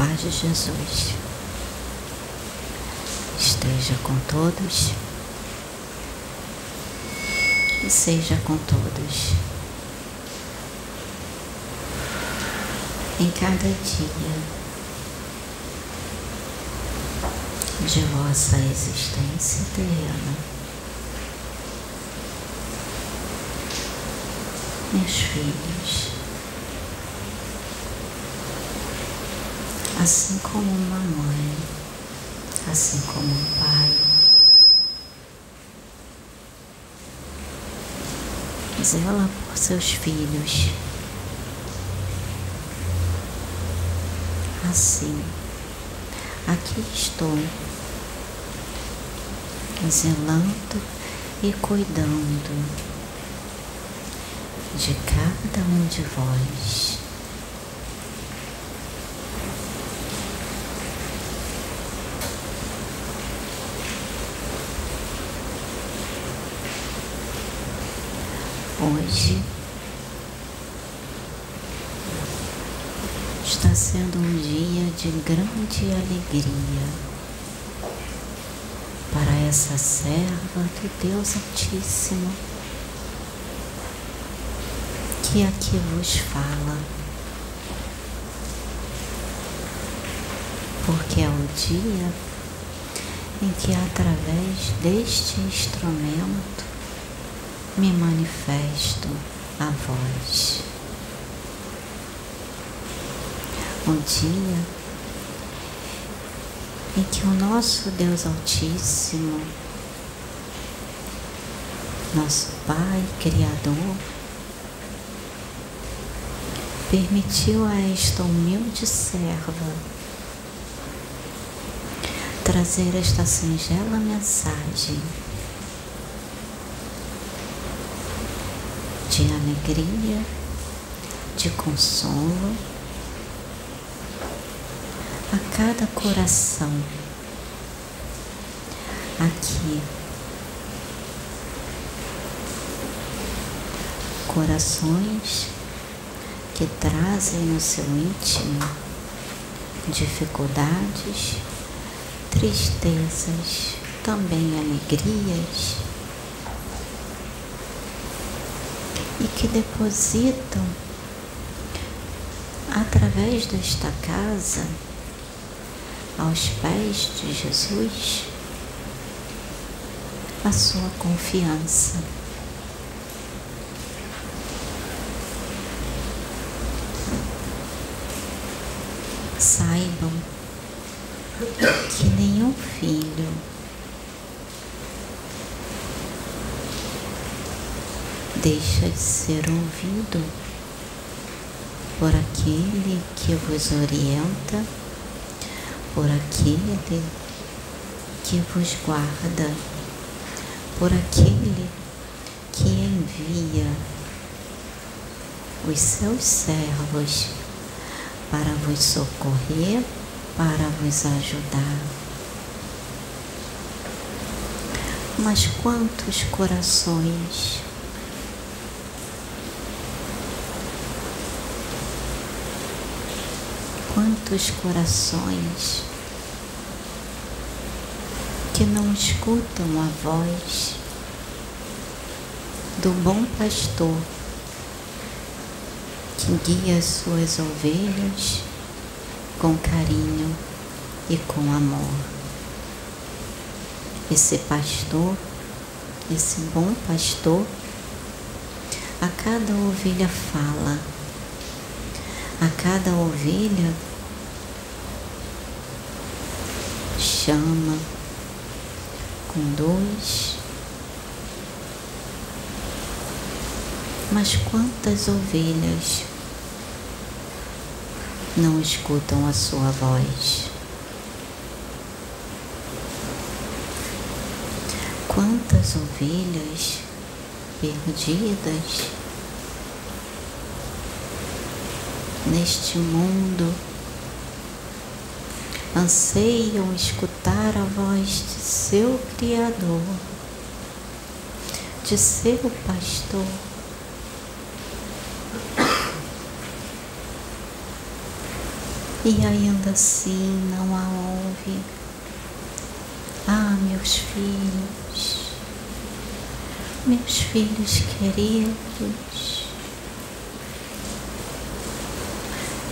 paz de Jesus esteja com todos e seja com todos em cada dia de vossa existência terrena. Meus filhos, assim como uma mãe, assim como um pai, zela por seus filhos. Assim, aqui estou, zelando e cuidando de cada um de vós. Hoje está sendo um dia de grande alegria para essa serva do Deus Altíssimo que aqui vos fala. Porque é o dia em que, através deste instrumento, me manifesto a vós. O dia em que o nosso Deus Altíssimo, nosso Pai Criador, permitiu a esta humilde serva trazer esta singela mensagem de alegria, de consolo a cada coração aqui. Corações que trazem no seu íntimo dificuldades, tristezas, também alegrias e que depositam através desta casa aos pés de Jesus a sua confiança. Saibam que nenhum filho deixa de ser ouvido por aquele que vos orienta, por aquele que vos guarda, por aquele que envia os seus servos para vos socorrer, para vos ajudar. Mas quantos corações quantos corações que não escutam a voz do bom pastor que guia as suas ovelhas com carinho e com amor. Esse pastor, esse bom pastor, a cada ovelha fala, a cada ovelha chama, conduz. Mas quantas ovelhas não escutam a sua voz? Quantas ovelhas perdidas neste mundo anseiam escutar a voz de seu Criador, de seu pastor. e ainda assim não a ouve. Ah, meus filhos, meus filhos queridos,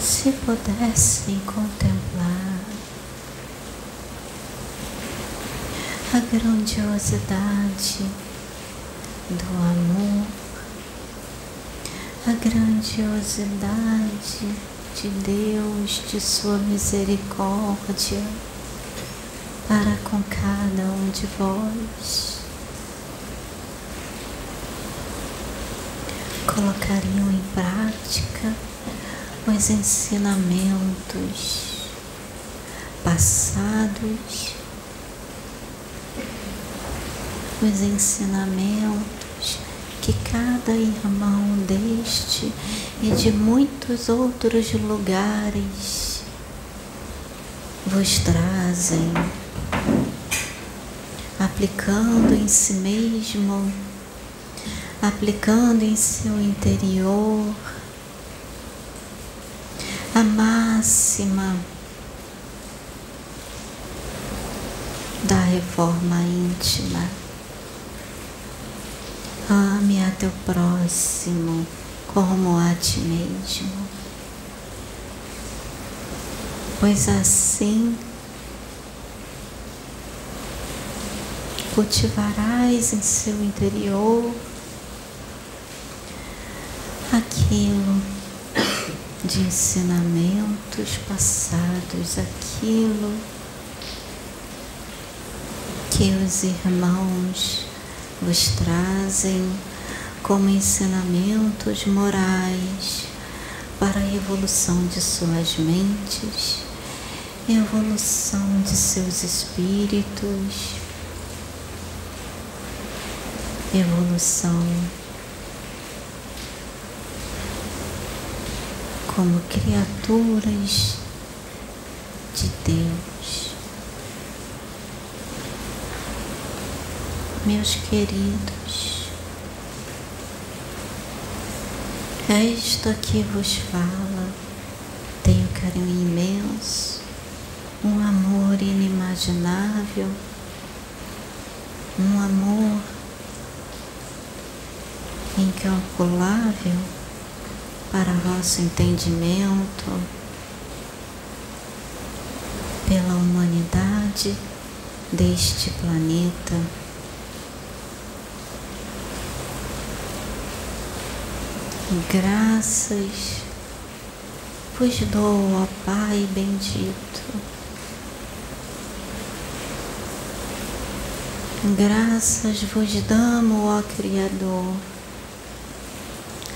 se pudessem contemplar a grandiosidade do amor, a grandiosidade de Deus, de Sua misericórdia para com cada um de vós. Colocariam em prática os ensinamentos passados, os ensinamentos que cada irmão deste e de muitos outros lugares vos trazem, aplicando em si mesmo, aplicando em seu interior a máxima da reforma íntima. Ame a teu próximo como a ti mesmo. Pois assim cultivarás em seu interior aquilo de ensinamentos passados, aquilo que os irmãos vos trazem como ensinamentos morais para a evolução de suas mentes, evolução de seus espíritos, evolução como criaturas de Deus. Meus queridos, esta que vos fala tem um carinho imenso, um amor inimaginável, um amor incalculável para vosso entendimento pela humanidade deste planeta. Graças vos dou, ó Pai bendito. Graças vos damos, ó Criador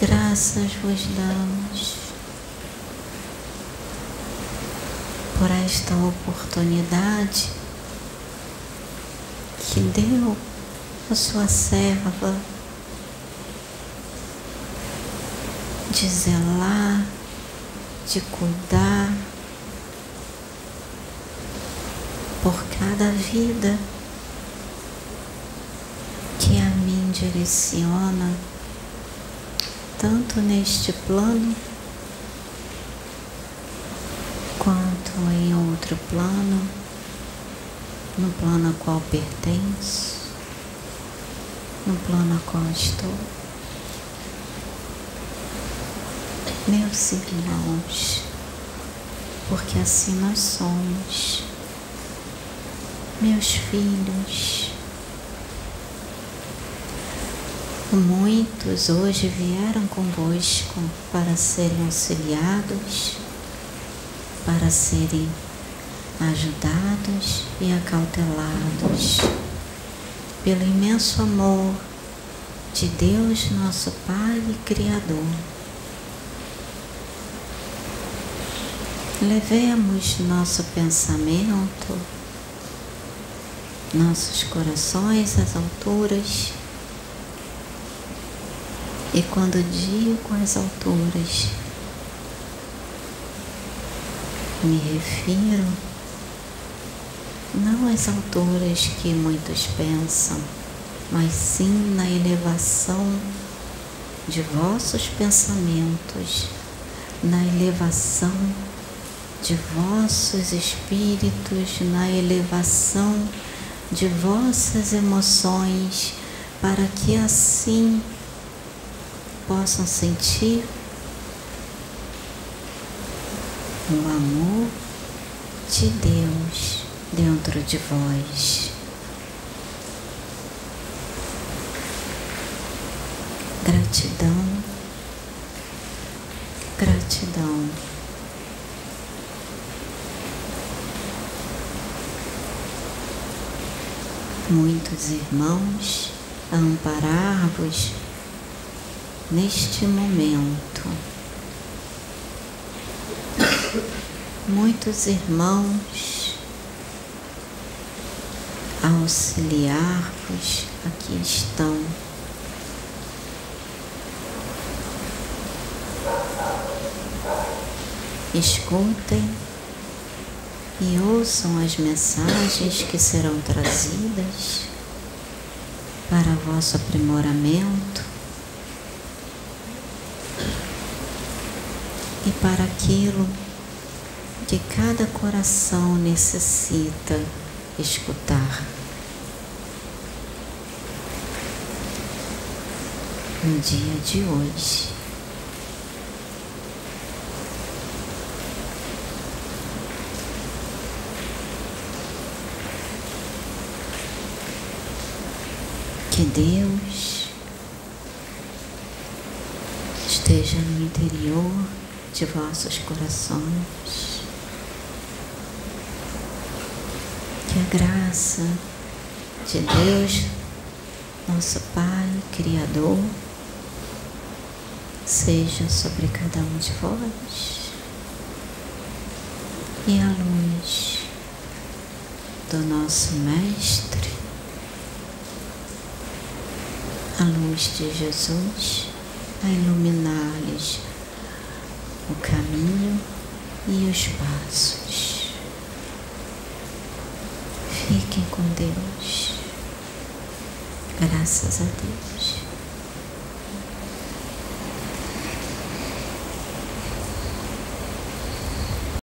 Graças vos damos por esta oportunidade que deu a sua serva de zelar, de cuidar por cada vida que a mim direciona tanto neste plano quanto em outro plano, no plano a qual pertenço, no plano a qual estou. Meus irmãos, porque assim nós somos, meus filhos, Muitos hoje vieram convosco para serem auxiliados, para serem ajudados e acautelados pelo imenso amor de Deus, nosso Pai e Criador. Levemos nosso pensamento, nossos corações às alturas. E quando digo as alturas, me refiro não às alturas que muitos pensam, mas sim na elevação de vossos pensamentos, na elevação de vossos espíritos, na elevação de vossas emoções, para que assim possam sentir o amor de Deus dentro de vós. Gratidão, gratidão. Muitos irmãos a amparar-vos neste momento. Muitos irmãos auxiliar-vos aqui estão. Escutem e ouçam as mensagens que serão trazidas para vosso aprimoramento e para aquilo que cada coração necessita escutar. No dia de hoje. Que Deus esteja no interior de vossos corações. Que a graça de Deus, nosso Pai Criador, seja sobre cada um de vós e a luz do nosso Mestre, a luz de Jesus, a iluminar-lhes o caminho e os passos. Fiquem com Deus. Graças a Deus.